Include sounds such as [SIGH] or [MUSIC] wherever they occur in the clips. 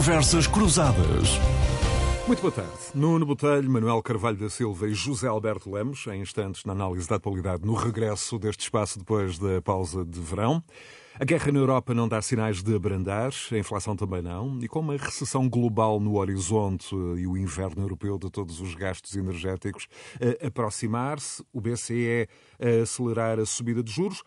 Conversas Cruzadas. Muito boa tarde. Nuno Botelho, Manuel Carvalho da Silva e José Alberto Lemos, em instantes na análise da atualidade no regresso deste espaço depois da pausa de verão. A guerra na Europa não dá sinais de abrandar, a inflação também não, e com uma recessão global no horizonte e o inverno europeu de todos os gastos energéticos aproximar-se, o BCE a acelerar a subida de juros,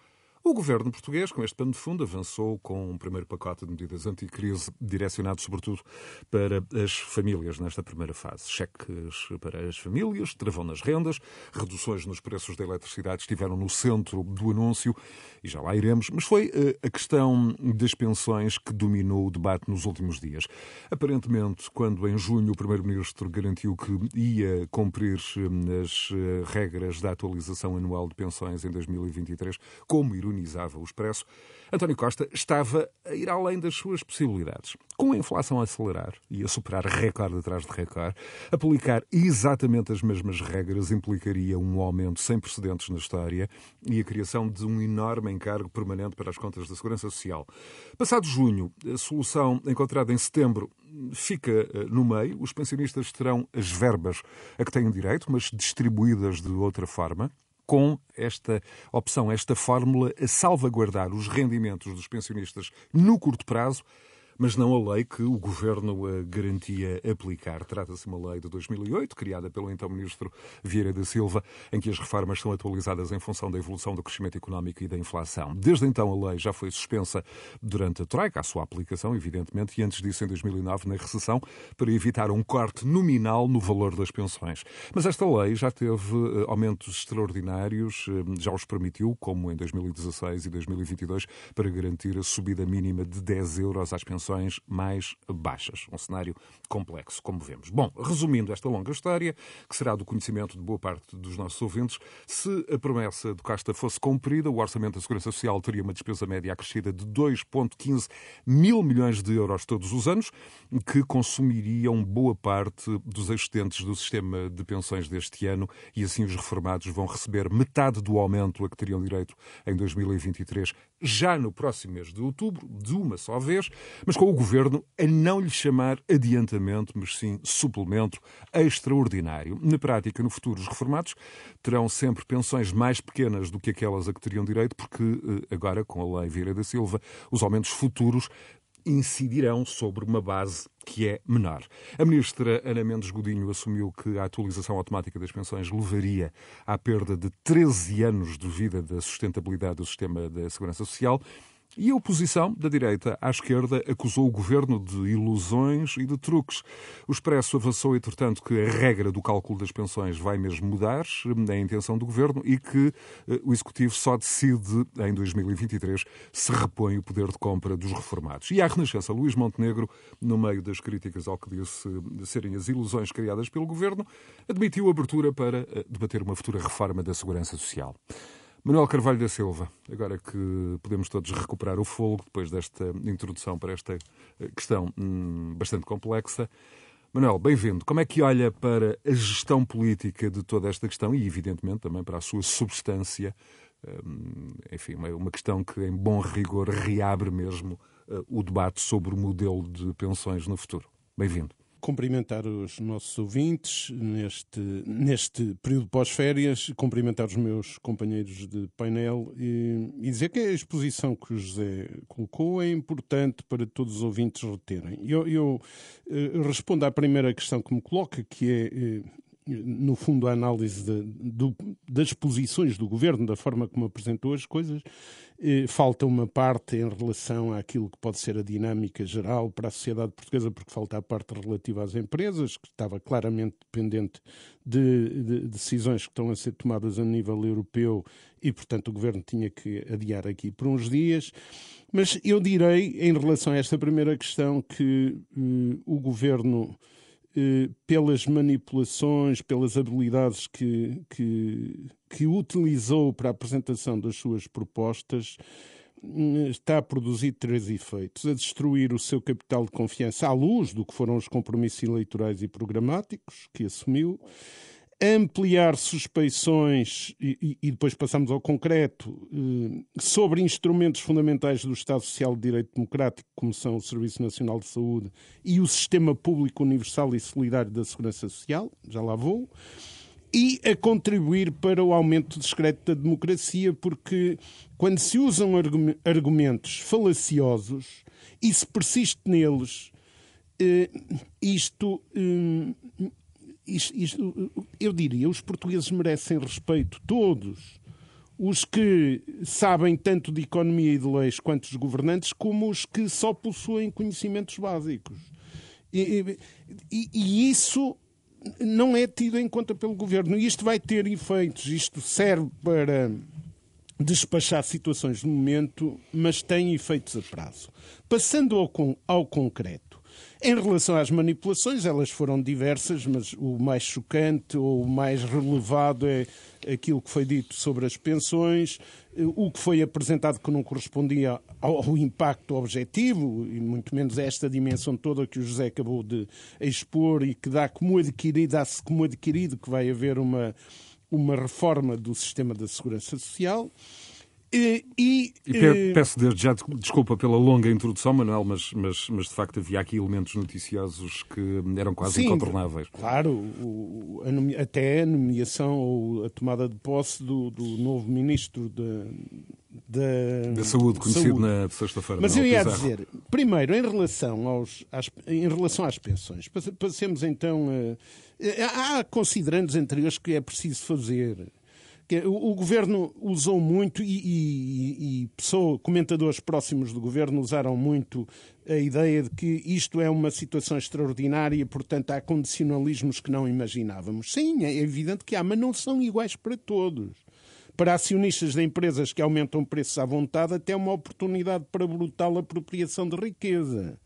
o governo português, com este pano de fundo, avançou com um primeiro pacote de medidas anticrise direcionado sobretudo para as famílias nesta primeira fase. Cheques para as famílias, travão nas rendas, reduções nos preços da eletricidade estiveram no centro do anúncio e já lá iremos, mas foi eh, a questão das pensões que dominou o debate nos últimos dias. Aparentemente, quando em junho o primeiro-ministro garantiu que ia cumprir eh, as eh, regras da atualização anual de pensões em 2023, como ironia ironizava o Expresso, António Costa estava a ir além das suas possibilidades. Com a inflação a acelerar e a superar recorde atrás de recorde, aplicar exatamente as mesmas regras implicaria um aumento sem precedentes na história e a criação de um enorme encargo permanente para as contas da Segurança Social. Passado junho, a solução encontrada em setembro fica eh, no meio. Os pensionistas terão as verbas a que têm direito, mas distribuídas de outra forma com esta opção, esta fórmula, a salvaguardar os rendimentos dos pensionistas no curto prazo mas não a lei que o governo eh, garantia aplicar. Trata-se de uma lei de 2008, criada pelo então ministro Vieira da Silva, em que as reformas são atualizadas em função da evolução do crescimento económico e da inflação. Desde então a lei já foi suspensa durante a troika, a sua aplicação, evidentemente, e antes disso em 2009 na recessão, para evitar um corte nominal no valor das pensões. Mas esta lei já teve eh, aumentos extraordinários, eh, já os permitiu, como em 2016 e 2022, para garantir a subida mínima de 10 euros às pensões mais baixas. Um cenário complexo, como vemos. Bom, resumindo esta longa história, que será do conhecimento de boa parte dos nossos ouvintes, se a promessa de Casta fosse cumprida, o Orçamento da Segurança Social teria uma despesa média acrescida de 2,15 mil milhões de euros todos os anos, que consumiriam boa parte dos existentes do sistema de pensões deste ano e assim os reformados vão receber metade do aumento a que teriam direito em 2023, já no próximo mês de outubro, de uma só vez, mas mas com o governo a não lhe chamar adiantamento, mas sim suplemento extraordinário. Na prática, no futuro, os reformados terão sempre pensões mais pequenas do que aquelas a que teriam direito, porque eh, agora, com a lei Vieira da Silva, os aumentos futuros incidirão sobre uma base que é menor. A ministra Ana Mendes Godinho assumiu que a atualização automática das pensões levaria à perda de 13 anos de vida da sustentabilidade do sistema da segurança social e a oposição, da direita à esquerda, acusou o governo de ilusões e de truques. O Expresso avançou, entretanto, que a regra do cálculo das pensões vai mesmo mudar, é a intenção do governo, e que eh, o Executivo só decide em 2023 se repõe o poder de compra dos reformados. E à Renascença, Luís Montenegro, no meio das críticas ao que disse de serem as ilusões criadas pelo governo, admitiu abertura para eh, debater uma futura reforma da segurança social. Manuel Carvalho da Silva, agora que podemos todos recuperar o fogo depois desta introdução para esta eh, questão hum, bastante complexa. Manuel, bem-vindo. Como é que olha para a gestão política de toda esta questão e, evidentemente, também para a sua substância? Hum, enfim, uma questão que, em bom rigor, reabre mesmo uh, o debate sobre o modelo de pensões no futuro. Bem-vindo cumprimentar os nossos ouvintes neste, neste período pós-férias, cumprimentar os meus companheiros de painel e, e, dizer que a exposição que o José colocou é importante para todos os ouvintes reterem. Eu, eu uh, respondo à primeira questão que me coloca, que é. No fundo, a análise de, do, das posições do governo, da forma como apresentou as coisas, eh, falta uma parte em relação àquilo que pode ser a dinâmica geral para a sociedade portuguesa, porque falta a parte relativa às empresas, que estava claramente dependente de, de, decisões que estão a ser tomadas a nível europeu e, portanto, o governo tinha que adiar aqui por uns dias. Mas eu direi, em relação a esta primeira questão, que eh, o governo pelas manipulações, pelas habilidades que, que, que utilizou para a apresentação das suas propostas, hum, está a produzir três efeitos: a destruir o seu capital de confiança à luz do que foram os compromissos eleitorais e programáticos que assumiu, ampliar suspeições e, e, depois passamos ao concreto eh, sobre instrumentos fundamentais do Estado Social de Direito Democrático, como são o Serviço Nacional de Saúde e o Sistema Público Universal e Solidário da Segurança Social, já lá vou, e a contribuir para o aumento discreto da democracia, porque quando se usam argumentos falaciosos e se persiste neles, eh, isto eh, isto, isto, eu diria, os portugueses merecem respeito, todos. Os que sabem tanto de economia e de leis quanto os governantes, como os que só possuem conhecimentos básicos. E, e, e isso não é tido em conta pelo governo. E isto vai ter efeitos. Isto serve para despachar situações de momento, mas tem efeitos a prazo. Passando ao, ao concreto. Em relação às manipulações, elas foram diversas, mas o mais chocante ou o mais relevado é aquilo que foi dito sobre as pensões, o que foi apresentado que não correspondia ao, impacto objetivo, e muito menos esta dimensão toda que o José acabou de expor e que dá como adquirido, dá-se como adquirido que vai haver uma, uma reforma do sistema da segurança social. E, e, e, peço desde já desculpa pela longa introdução, Manuel, mas, mas, mas de facto havia aqui elementos noticiosos que eram quase sim, incontornáveis. Claro, o, a até a nomeação ou a tomada de posse do, do novo ministro da, da, da saúde, conhecido saúde. na sexta-feira. Mas eu ia dizer, primeiro, em relação, aos, às, em relação às pensões, passemos então a. Há considerandos anteriores que é preciso fazer o, governo usou muito e, e, e pessoas, comentadores próximos do governo usaram muito a ideia de que isto é uma situação extraordinária portanto, há condicionalismos que não imaginávamos. Sim, é evidente que há, mas não são iguais para todos. Para acionistas de empresas que aumentam preços à vontade, até uma oportunidade para brutal apropriação de riqueza.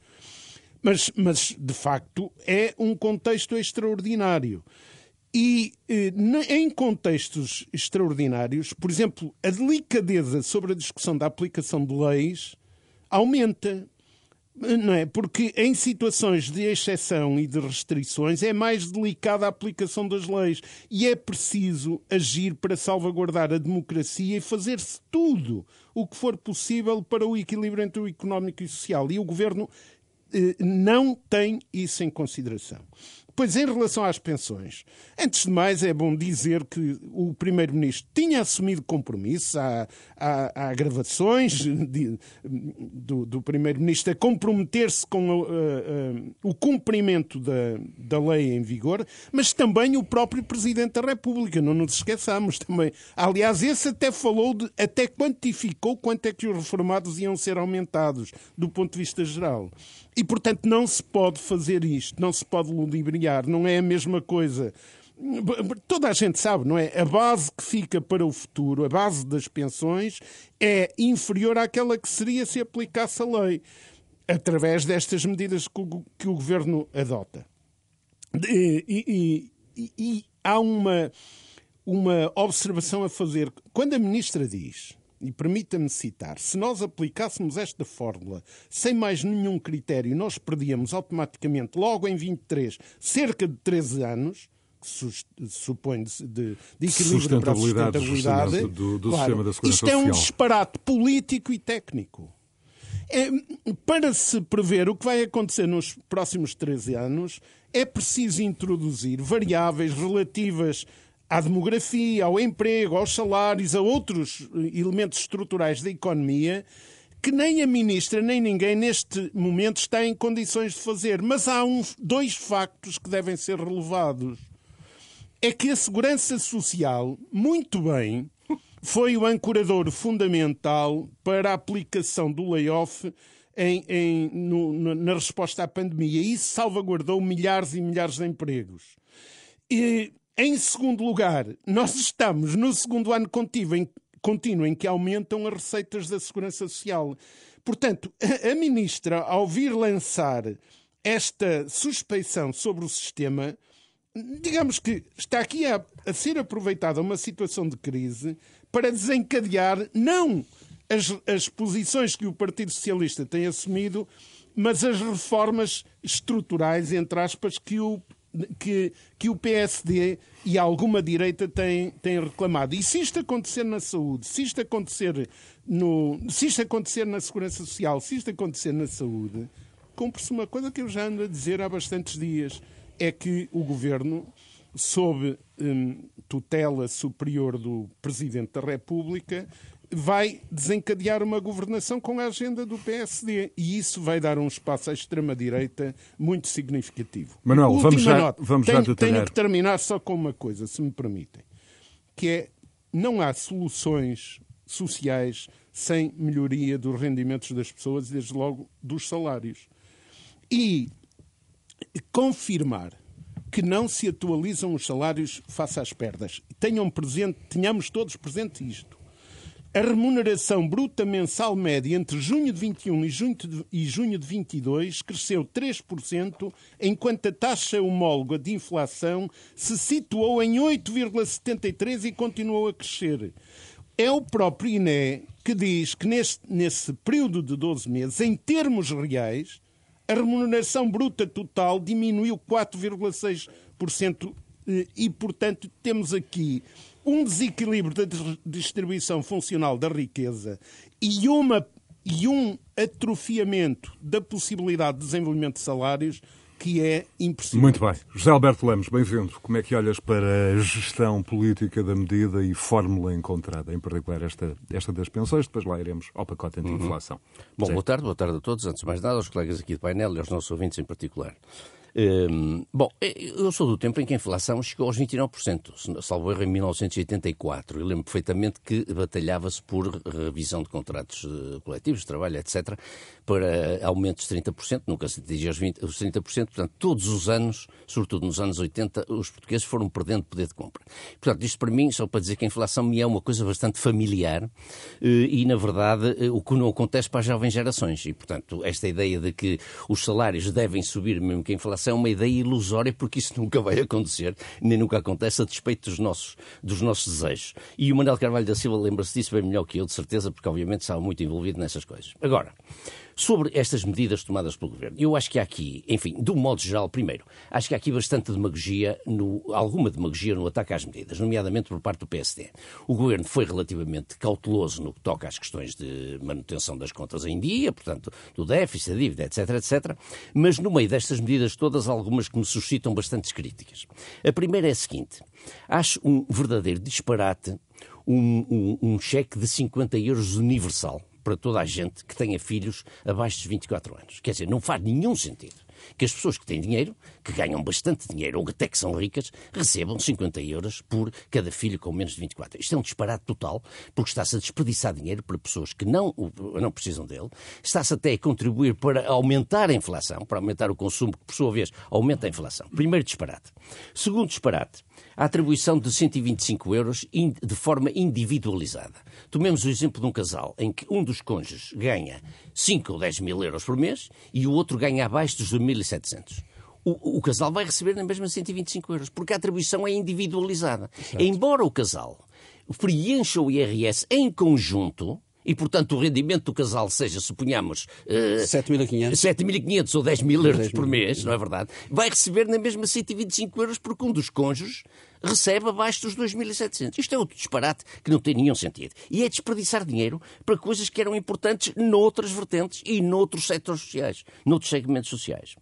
Mas, mas, de facto, é um contexto extraordinário. E eh, em contextos extraordinários, por exemplo, a delicadeza sobre a discussão da aplicação de leis aumenta. Não é? Porque em situações de exceção e de restrições é mais delicada a aplicação das leis e é preciso agir para salvaguardar a democracia e fazer-se tudo o que for possível para o equilíbrio entre o económico e o social. E o governo eh, não tem isso em consideração. Pois, em relação às pensões, antes de mais é bom dizer que o Primeiro-Ministro tinha assumido compromissos, há, há, há gravações de, do, do Primeiro-Ministro a comprometer-se com uh, uh, o cumprimento da, da lei em vigor, mas também o próprio Presidente da República, não nos esqueçamos também. Aliás, esse até falou de, até quantificou quanto é que os reformados iam ser aumentados, do ponto de vista geral. E, portanto, não se pode fazer isto, não se pode ludibriar, não é a mesma coisa. Toda a gente sabe, não é? A base que fica para o futuro, a base das pensões, é inferior àquela que seria se aplicasse a lei, através destas medidas que o, que o governo adota. E, e, e, e há uma, uma observação a fazer. Quando a ministra diz e permita-me citar, se nós aplicássemos esta fórmula sem mais nenhum critério, nós perdíamos automaticamente, logo em 23, cerca de 13 anos, que supõe de, de, de equilíbrio para a sustentabilidade do, do claro, Isto é um disparate político e técnico. É, para se prever o que vai acontecer nos próximos 13 anos, é preciso introduzir variáveis relativas à demografia, ao emprego, aos salários, a outros eh, elementos estruturais da economia que nem a ministra nem ninguém neste momento está em condições de fazer. Mas há uns, dois factos que devem ser relevados. É que a segurança social, muito bem, foi o ancorador fundamental para a aplicação do layoff em, em, no, na resposta à pandemia. E isso salvaguardou milhares e milhares de empregos. E em segundo lugar, nós estamos no segundo ano contínuo em, contínuo em que aumentam as receitas da Segurança Social. Portanto, a, a ministra, ao vir lançar esta suspeição sobre o sistema, digamos que está aqui a, a, ser aproveitada uma situação de crise para desencadear não as, as posições que o Partido Socialista tem assumido, mas as reformas estruturais, entre aspas, que o que, que o PSD e alguma direita têm, têm reclamado. E se isto acontecer na saúde, se isto acontecer, no, se isto acontecer na segurança social, se isto acontecer na saúde, cumpre-se uma coisa que eu já ando a dizer há bastantes dias: é que o governo, sob hum, tutela superior do Presidente da República, vai desencadear uma governação com a agenda do PSD e isso vai dar um espaço à extrema-direita muito significativo. Manuel, Última vamos já, nota. vamos tenho, já tenho que terminar só com uma coisa, se me permitem, que é não há soluções sociais sem melhoria dos rendimentos das pessoas desde logo, dos salários. E confirmar que não se atualizam os salários face às perdas. Tenham presente, tenhamos todos presente isto. A remuneração bruta mensal média entre junho de 21 e junho de, e junho de 22 cresceu 3%, enquanto a taxa homóloga de inflação se situou em 8,73% e continuou a crescer. É o próprio INE que diz que neste, nesse período de 12 meses, em termos reais, a remuneração bruta total diminuiu 4,6% eh, e, portanto, temos aqui um desequilíbrio da distribuição funcional da riqueza e, uma, e um atrofiamento da possibilidade de desenvolvimento de salários que é impossível. Muito bem. José Alberto Lemos, bem-vindo. Como é que olhas para a gestão política da medida e fórmula encontrada, em particular esta, esta das pensões? Depois lá iremos ao pacote anti-inflação. Uhum. Bom, boa tarde, boa tarde a todos. Antes de mais nada, aos colegas aqui do painel e aos nossos ouvintes em particular. Um, bom, eu sou do tempo em que a inflação chegou aos 29%, salvo erro em 1984. Eu lembro perfeitamente que batalhava-se por revisão de contratos uh, coletivos de trabalho, etc., para aumentos de 30%, nunca se atingiu os, 20, os 30%, portanto, todos os anos, sobretudo nos anos 80, os portugueses foram perdendo poder de compra. Portanto, isto para mim, só para dizer que a inflação me é uma coisa bastante familiar uh, e, na verdade, o que não acontece para as jovens gerações. E, portanto, esta ideia de que os salários devem subir mesmo que a inflação é uma ideia ilusória, porque isso nunca vai acontecer, nem nunca acontece a despeito dos nossos, dos nossos desejos. E o Manuel Carvalho da Silva lembra-se disso bem melhor que eu, de certeza, porque obviamente estava muito envolvido nessas coisas. Agora, Sobre estas medidas tomadas pelo Governo, eu acho que há aqui, enfim, de um modo geral, primeiro, acho que há aqui bastante demagogia, no, alguma demagogia no ataque às medidas, nomeadamente por parte do PSD. O Governo foi relativamente cauteloso no que toca às questões de manutenção das contas em dia, portanto, do déficit, da dívida, etc, etc, mas no meio destas medidas todas, há algumas que me suscitam bastantes críticas. A primeira é a seguinte, acho um verdadeiro disparate um, um, um cheque de 50 euros universal para toda a gente que tenha filhos abaixo dos 24 anos. Quer dizer, não faz nenhum sentido que as pessoas que têm dinheiro, que ganham bastante dinheiro ou até que são ricas, recebam 50 euros por cada filho com menos de 24. Isto é um disparate total, porque está-se a desperdiçar dinheiro para pessoas que não, não precisam dele, está-se até a contribuir para aumentar a inflação, para aumentar o consumo, que por sua vez aumenta a inflação. Primeiro disparate. Segundo disparate, a atribuição de 125 euros de forma individualizada. Tomemos o exemplo de um casal em que um dos cônjuges ganha 5 ou 10 mil euros por mês e o outro ganha abaixo dos 2.700. O, o, casal vai receber na mesma 125 euros, porque a atribuição é individualizada. Certo. Embora o casal preencha o IRS em conjunto, e, portanto, o rendimento do casal seja, suponhamos, uh, 7.500 ou 10 mil euros por mês, não é verdade? Vai receber na mesma 125 euros porque um dos cônjuges recebe abaixo dos 2.700. Isto é outro disparate que não tem nenhum sentido. E é desperdiçar dinheiro para coisas que eram importantes noutras vertentes e noutros setores sociais, noutros segmentos sociais.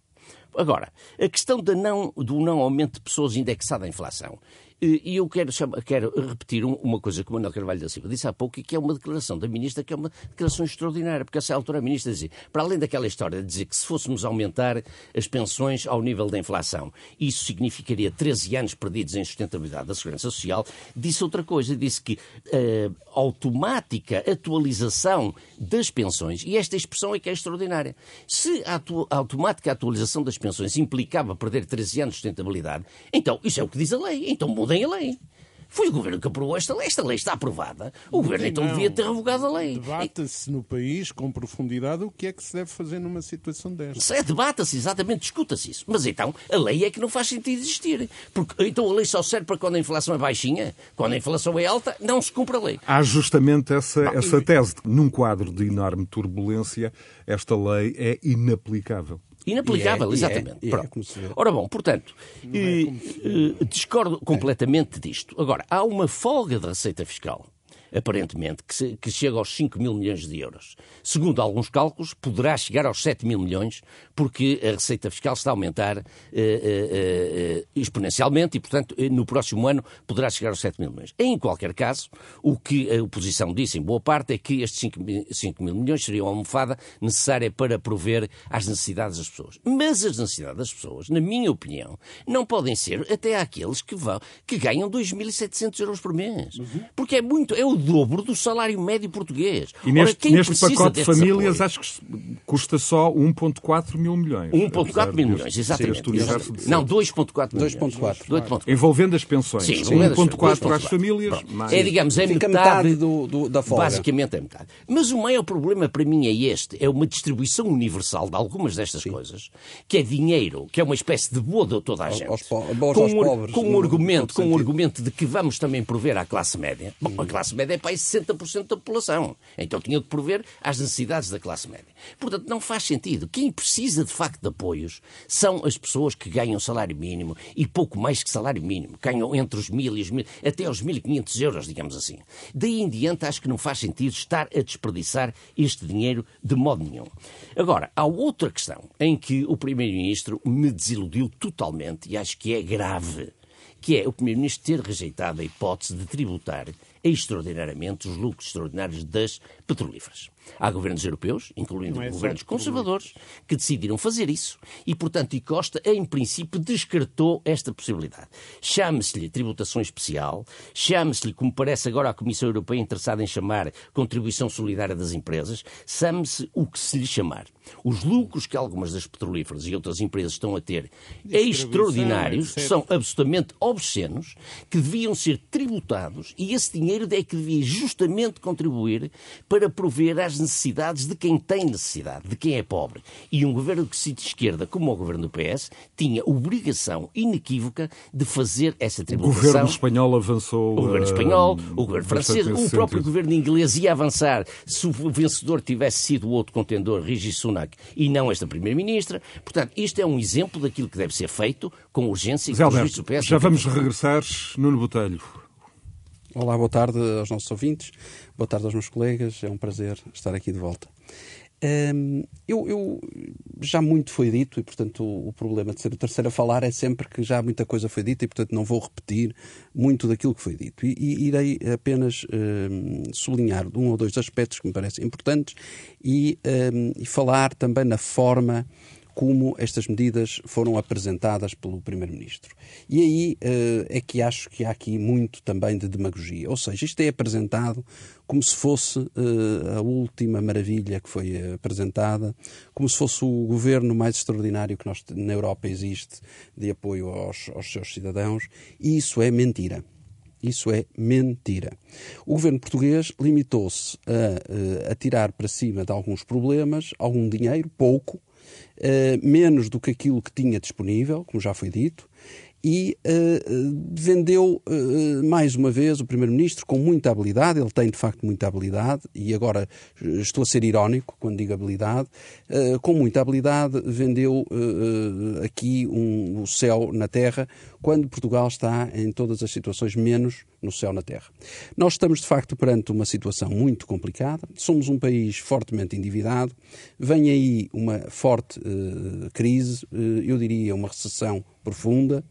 Agora, a questão do não, do não aumento de pessoas indexada à inflação. E eu quero, quero repetir uma coisa que o Manuel Carvalho da Silva disse há pouco, e que é uma declaração da Ministra, que é uma declaração extraordinária, porque essa altura a Ministra dizia, para além daquela história de dizer que se fôssemos aumentar as pensões ao nível da inflação, isso significaria 13 anos perdidos em sustentabilidade da Segurança Social, disse outra coisa, disse que uh, automática atualização das pensões, e esta expressão é que é extraordinária, se a, a automática atualização das pensões implicava perder 13 anos de sustentabilidade, então isso é o que diz a lei, então mudem a lei. Foi o governo que aprovou esta lei. Esta lei está aprovada. O governo então não. devia ter revogado a lei. Debata-se no país com profundidade o que é que se deve fazer numa situação desta. É, debata-se, exatamente, discuta-se isso. Mas então a lei é que não faz sentido existir. Porque então a lei só serve para quando a inflação é baixinha, quando a inflação é alta, não se cumpre a lei. Há justamente essa, essa tese. Num quadro de enorme turbulência, esta lei é inaplicável. Inaplicável, E é, e é, exatamente. e é, Pronto. como se vê. Ora bom, portanto, eh, eh, discordo completamente disto. Agora, há uma folga de receita fiscal aparentemente, que, se- que chega aos 5 mil milhões de euros. Segundo alguns cálculos, poderá chegar aos 7 mil milhões, porque a receita fiscal está a aumentar eh, eh, eh, exponencialmente e, portanto, eh, no próximo ano poderá chegar aos 7 mil milhões. Em qualquer caso, o que a oposição disse, em boa parte, é que estes 5 mil, 5 mil milhões seriam a almofada necessária para prover às necessidades das pessoas. Mas as necessidades das pessoas, na minha opinião, não podem ser até àqueles que, vão, que ganham 2.700 euros por mês. Porque é muito, é o dobro do salário médio português. E Ora, neste, quem neste pacote de famílias, apoios? acho que custa só 1,4 mil milhões. 1.4 apesar mil milhões, exatamente. Não, 2.4 milhões. 2.4. 2.4. Envolvendo as pensões. Sim, envolvendo as 1,4 às 2,4. famílias. É, digamos, é metade, metade do- do- da folga. Basicamente é metade. Mas o maior problema para mim é este: é uma distribuição universal de algumas destas coisas, que é dinheiro, que é uma espécie de boa de toda a gente. aos com aos um, pobres, com um argumento, com um argumento de que vamos também prover à classe média. Bom, a classe média é para aí 60% da população. Então tinha que prover às necessidades da classe média. Portanto, não faz sentido. Quem precisa de facto de apoios são as pessoas que ganham salário mínimo e pouco mais que salário mínimo. Ganham entre os mil e os mil, até aos 1.500 euros, digamos assim. Daí em diante, acho que não faz sentido estar a desperdiçar este dinheiro de modo nenhum. Agora, há outra questão em que o Primeiro-Ministro me desiludiu totalmente e acho que é grave que é o Primeiro-Ministro ter rejeitado a hipótese de tributar extraordinariamente os lucros extraordinários das petrolíferas. Há governos europeus, incluindo é governos petrolíferas. conservadores, que decidiram fazer isso e, portanto, e Costa, em princípio, descartou esta possibilidade. Chame-se-lhe tributação especial, chame-se-lhe, como parece agora a Comissão Europeia interessada em chamar contribuição solidária das empresas, chame-se o que se lhe chamar. Os lucros que algumas das petrolíferas e outras empresas estão a ter é extraordinários, são absolutamente obscenos, que deviam ser tributados e esse dinheiro é que devia justamente contribuir para prover às necessidades de quem tem necessidade, de quem é pobre. E um governo que se de esquerda, como o governo do PS, tinha obrigação inequívoca de fazer essa O tributação. governo espanhol avançou. O governo espanhol, o governo francês, o próprio sentido. governo inglês ia avançar se o vencedor tivesse sido o outro contendor, Rishi Sunak, e não esta Primeira-Ministra. Portanto, isto é um exemplo daquilo que deve ser feito com urgência e com juízes do Alberto, PS. já vamos regressar. Nuno Botelho. Olá, boa tarde aos nossos ouvintes, boa tarde aos meus colegas, é um prazer estar aqui de volta. Hum, eu, eu- já muito foi dito e, portanto, o, o problema de ser o terceiro a falar é sempre que já muita coisa foi dita e, portanto, não vou repetir muito daquilo que foi dito. E, e irei apenas hum, sublinhar um ou dois aspectos que me parecem importantes e, hum, e falar também na forma como estas medidas foram apresentadas pelo Primeiro-Ministro. E aí eh, é que acho que há aqui muito também de demagogia. Ou seja, isto é apresentado como se fosse eh, a última maravilha que foi apresentada, como se fosse o governo mais extraordinário que nós, na Europa existe de apoio aos, aos seus cidadãos. E isso é mentira. Isso é mentira. O governo português limitou-se a, eh, a tirar para cima de alguns problemas algum dinheiro, pouco, eh, menos do que aquilo que tinha disponível, como já foi dito, e eh, vendeu eh, mais uma vez o Primeiro-Ministro com muita habilidade, ele tem de facto muita habilidade, e agora estou a ser irónico quando digo habilidade, eh, com muita habilidade vendeu aqui um, o céu na terra, quando Portugal está em todas as situações menos no céu na terra. Nós estamos de facto perante uma situação muito complicada, somos um país fortemente endividado, vem aí uma forte eh, crise, eh, eu diria uma recessão profunda,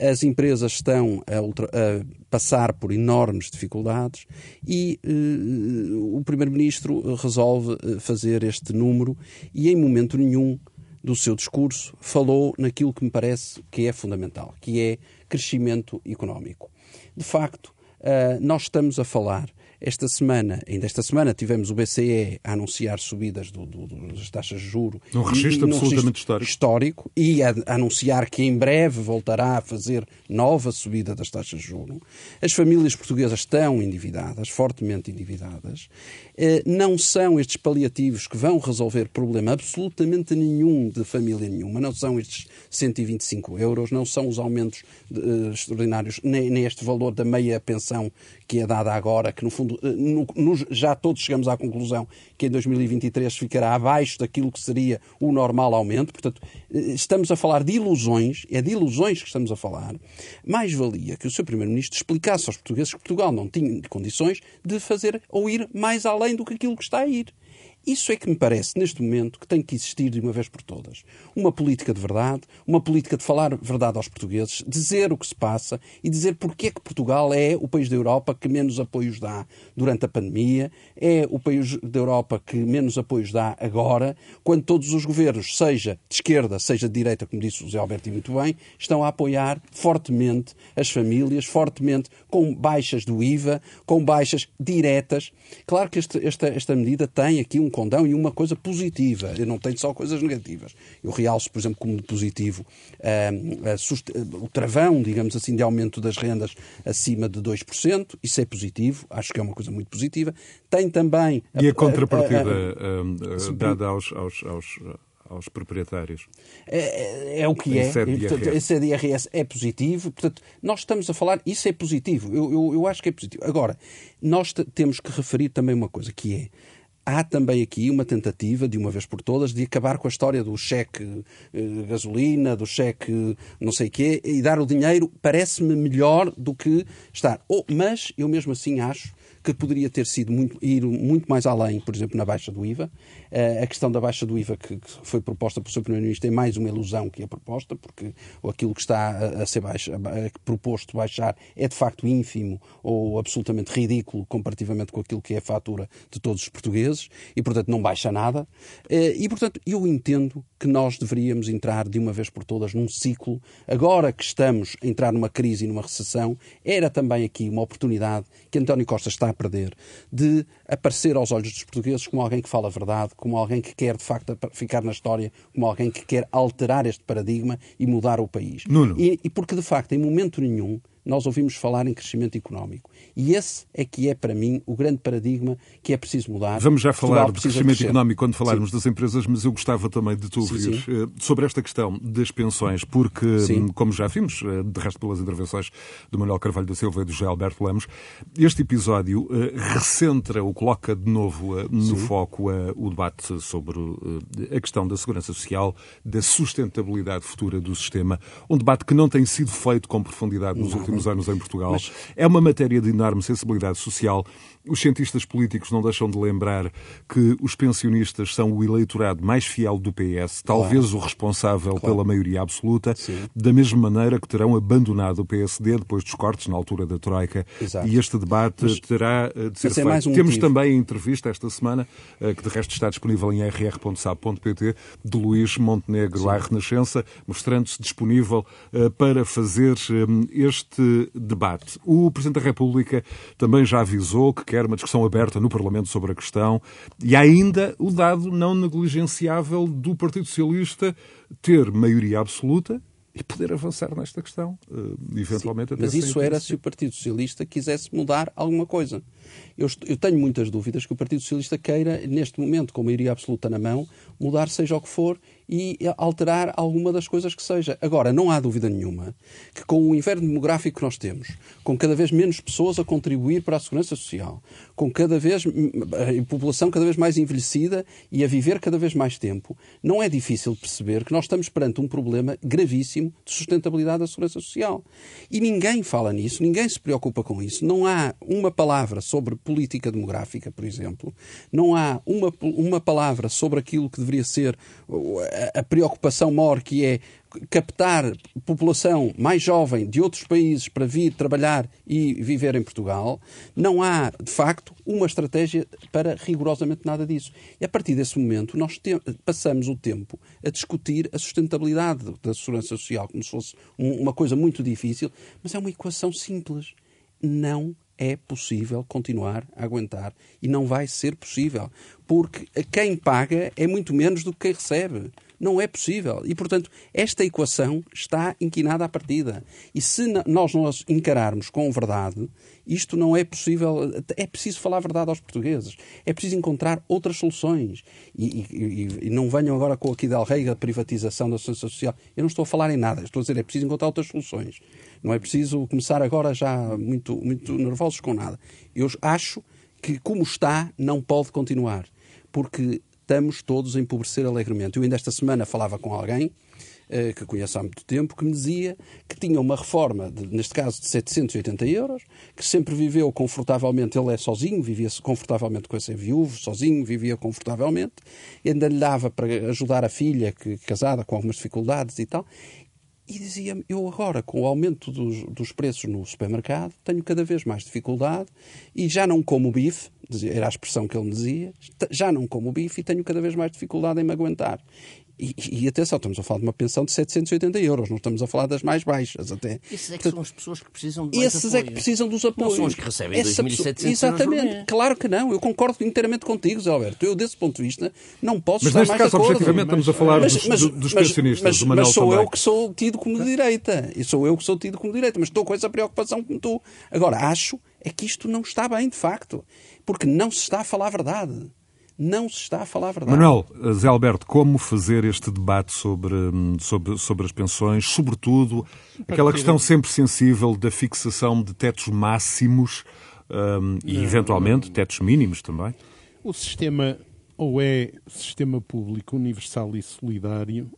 as empresas estão a, ultra- a passar por enormes dificuldades e eh, o Primeiro-Ministro resolve fazer este número e em momento nenhum do seu discurso falou naquilo que me parece que é fundamental, que é crescimento económico. De facto, ah, nós estamos a falar esta semana, ainda esta semana, tivemos o BCE a anunciar subidas do- do- das taxas de juros. Num registro num absolutamente histórico. histórico e a, a anunciar que em breve voltará a fazer nova subida das taxas de juros. As famílias portuguesas estão endividadas, fortemente endividadas. Eh, Não são estes paliativos que vão resolver problema absolutamente nenhum de família nenhuma. Não são estes 125 euros, não são os aumentos eh, extraordinários, nem, nem este valor da meia pensão que é dada agora, que no fundo fundo, eh, no, no, já todos chegamos à conclusão que em 2023 ficará abaixo daquilo que seria o normal aumento. Portanto, eh, estamos a falar de ilusões, é de ilusões que estamos a falar. Mais valia que o Sr. Primeiro-Ministro explicasse aos portugueses que Portugal não tinha condições de fazer ou ir mais além do que aquilo que está a ir. Isso é que me parece, neste momento, que tem que existir de uma vez por todas. Uma política de verdade, uma política de falar verdade aos portugueses, dizer o que se passa e dizer porque é que Portugal é o país da Europa que menos apoios dá durante a pandemia, é o país da Europa que menos apoios dá agora, quando todos os governos, seja de esquerda, seja de direita, como disse o José Alberto muito bem, estão a apoiar fortemente as famílias, fortemente com baixas do IVA, com baixas diretas. Claro que este, esta, esta medida tem aqui um condão e uma coisa positiva. Eu não tenho só coisas negativas. Eu realço, por exemplo, como positivo uh, o travão, digamos assim, de aumento das rendas acima de 2%. Isso é positivo, acho que é uma coisa muito positiva. Tem também. E a, a contrapartida a, dada aos, aos, aos aos proprietários. É, é, é o que é. Esse IRS é positivo. Portanto, nós estamos a falar, isso é positivo. Eu, eu, eu acho que é positivo. Agora, nós temos que referir também uma coisa, que é há também aqui uma tentativa, de uma vez por todas, de acabar com a história do cheque eh, gasolina, do cheque não sei quê, e dar o dinheiro parece-me melhor do que estar. Oh, mas eu mesmo assim acho que poderia ter sido muito, ir muito mais além, por exemplo, na baixa do IVA. Uh, a questão da baixa do IVA que, foi proposta pelo Sr. Primeiro-Ministro é mais uma ilusão que a proposta, porque aquilo que está a, ser baixo, proposto baixar é de facto ínfimo ou absolutamente ridículo comparativamente com aquilo que é a fatura de todos os portugueses e, portanto, não baixa nada. Uh, e, portanto, eu entendo que nós deveríamos entrar de uma vez por todas num ciclo. Agora que estamos a entrar numa crise e numa recessão, era também aqui uma oportunidade que António Costa está perder, de aparecer aos olhos dos portugueses como alguém que fala a verdade, como alguém que quer de facto ficar na história, como alguém que quer alterar este paradigma e mudar o país. Nuno. E, e porque de facto, em momento nenhum, nós ouvimos falar em crescimento económico. E esse é que é, para mim, o grande paradigma que é preciso mudar. Vamos já falar de crescimento económico quando falarmos sim. das empresas, mas eu gostava também de te ouvir sim, sim. Eh, sobre esta questão das pensões, porque, como já vimos, eh, de resto pelas intervenções do Manuel Carvalho da Silva e do José Alberto Lemos, este episódio eh, recentra ou coloca de novo no foco o debate sobre a questão da segurança social, da sustentabilidade futura do sistema, um debate que não tem sido feito com profundidade nos últimos últimos anos em Portugal. Mas... É uma matéria de enorme sensibilidade social os cientistas políticos não deixam de lembrar que os pensionistas são o eleitorado mais fiel do PS, talvez claro. o responsável claro. pela maioria absoluta, Sim. da mesma maneira que terão abandonado o PSD depois dos cortes na altura da Troika. Exato. E este debate mas, terá eh, de ser é feito. Um Temos motivo. também a entrevista esta semana, eh, que de resto está disponível em rr.sab.pt, de Luís Montenegro Sim. à Renascença, mostrando-se disponível eh, para fazer este debate. O Presidente da República também já avisou que quer quer uma discussão aberta no Parlamento sobre a questão e ainda o dado não negligenciável do Partido Socialista ter maioria absoluta e poder avançar nesta questão, eh, eventualmente Sim, Mas isso era se o Partido Socialista quisesse mudar alguma coisa. Eu, eu, tenho muitas dúvidas que o Partido Socialista queira, neste momento, com maioria absoluta na mão, mudar seja o que for e alterar alguma das coisas que seja. Agora, não há dúvida nenhuma que com o inverno demográfico que nós temos, com cada vez menos pessoas a contribuir para a segurança social, com cada vez a população cada vez mais envelhecida e a viver cada vez mais tempo, não é difícil perceber que nós estamos perante um problema gravíssimo de sustentabilidade da segurança social. E ninguém fala nisso, ninguém se preocupa com isso. Não há uma palavra sobre política demográfica, por exemplo, não há uma, uma palavra sobre aquilo que deveria ser a preocupação maior que é captar população mais jovem de outros países para vir trabalhar e viver em Portugal, não há, de facto, uma estratégia para rigorosamente nada disso. E a partir desse momento, nós passamos o tempo a discutir a sustentabilidade da segurança social como se fosse um, uma coisa muito difícil, mas é uma equação simples. Não é possível continuar a aguentar e não vai ser possível, porque quem paga é muito menos do que quem recebe. Não é possível. E, portanto, esta equação está inquinada à partida. E se nós nós encararmos com verdade, isto não é possível. É preciso falar a verdade aos portugueses. É preciso encontrar outras soluções. E, e, e não venham agora com aqui da Rei da privatização da sociedade social. Eu não estou a falar em nada. Estou a dizer é preciso encontrar outras soluções. Não é preciso começar agora já muito, muito nervosos com nada. Eu acho que, como está, não pode continuar, porque estamos todos a empobrecer alegremente. Eu ainda esta semana falava com alguém eh, que conheço há muito tempo, que me dizia que tinha uma reforma, de, neste caso de 780 euros, que sempre viveu confortavelmente, ele é sozinho, vivia confortavelmente com esse viúvo, sozinho, vivia confortavelmente, ainda lhe dava para ajudar a filha, que casada com algumas dificuldades e tal, e dizia-me, eu agora, com o aumento dos, dos, preços no supermercado, tenho cada vez mais dificuldade e já não como bife, era a expressão que ele me dizia, já não como bife e tenho cada vez mais dificuldade em me aguentar. E, e, atenção, estamos a falar de uma pensão de 780 euros, não estamos a falar das mais baixas até. Esses é que são as pessoas que precisam de Esses é que precisam dos apoios. Não são os que recebem 2.700 Exatamente, claro que não. Eu concordo inteiramente contigo, Zé Alberto. Eu, desse ponto de vista, não posso mas estar neste mais caso, de acordo. objetivamente, estamos a falar mas, dos, mas, dos mas, pensionistas, mas, do Manel mas sou também. eu que sou tido como direita. E sou eu que sou tido como direita. Mas estou com essa preocupação como tu. Agora, acho é que isto não está bem, de facto. Porque não se está a falar a verdade não se está a falar a verdade. Manuel, Zé Alberto, como fazer este debate sobre, sobre, sobre as pensões, sobretudo aquela questão sempre sensível da fixação de tetos máximos um, e, eventualmente, tetos mínimos também? O sistema ou é sistema público universal e solidário,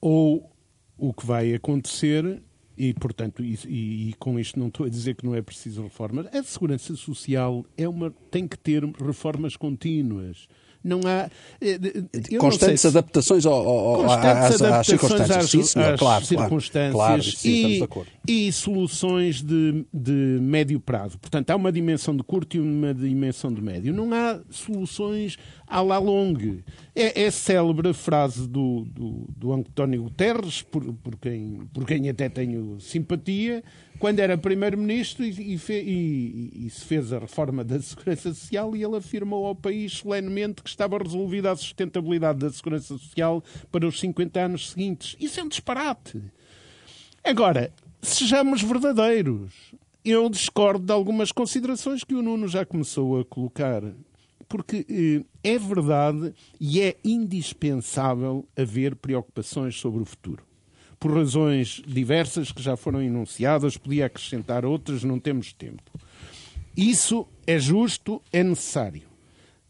ou o que vai acontecer e, portanto, e, e, e, com isto não estou a dizer que não é preciso reformas. A segurança social é uma, tem que ter reformas contínuas. Não há. Eh, constantes se, adaptações ao, ao, constantes às, adaptações às circunstâncias. Às, sim, senhor, claro, circunstâncias claro, sim, e, e, soluções de, de médio prazo. Portanto, há uma dimensão de curto e uma dimensão de médio. Não há soluções à la longue. É, é célebre a frase do, do, do António Guterres, por, por, quem, por quem até tenho simpatia, quando era Primeiro-Ministro e, e, e, se fez a reforma da [LAUGHS] Segurança Social e ele afirmou ao país solenemente que estava resolvida a sustentabilidade da Segurança Social para os 50 anos seguintes. Isso é um disparate. Agora, sejamos verdadeiros. Eu discordo de algumas considerações que o Nuno já começou a colocar. Porque eh, é verdade e é indispensável haver preocupações sobre o futuro por razões diversas que já foram enunciadas, podia acrescentar outras, não temos tempo. Isso é justo, é necessário.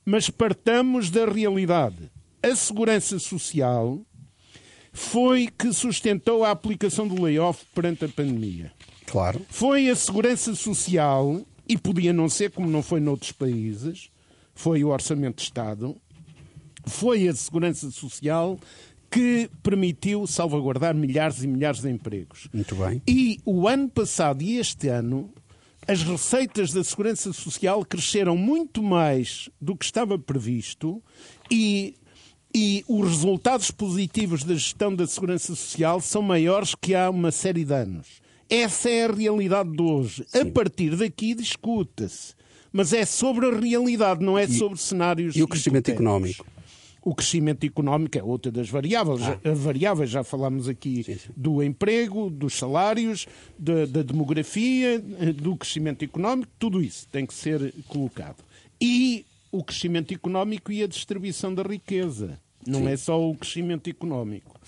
Mas partamos da realidade. A segurança social foi que sustentou a aplicação do layoff perante a pandemia. Claro. Foi a segurança social, e podia não ser como não foi noutros países, foi o Orçamento de Estado, foi a segurança social que permitiu salvaguardar milhares e milhares de empregos. Muito bem. E o ano passado e este ano, as receitas da Segurança Social cresceram muito mais do que estava previsto e, e os resultados positivos da gestão da Segurança Social são maiores que há uma série de anos. Essa é a realidade de hoje. Sim. A partir daqui discuta-se. Mas é sobre a realidade, não é sobre cenários. E o crescimento económico? O crescimento económico é outra das variáveis. Ah. Variáveis, já falámos aqui sim, sim. do emprego, dos salários, da, da, demografia, do crescimento económico, tudo isso tem que ser colocado. E o crescimento económico e a distribuição da riqueza. Não sim. é só o crescimento económico.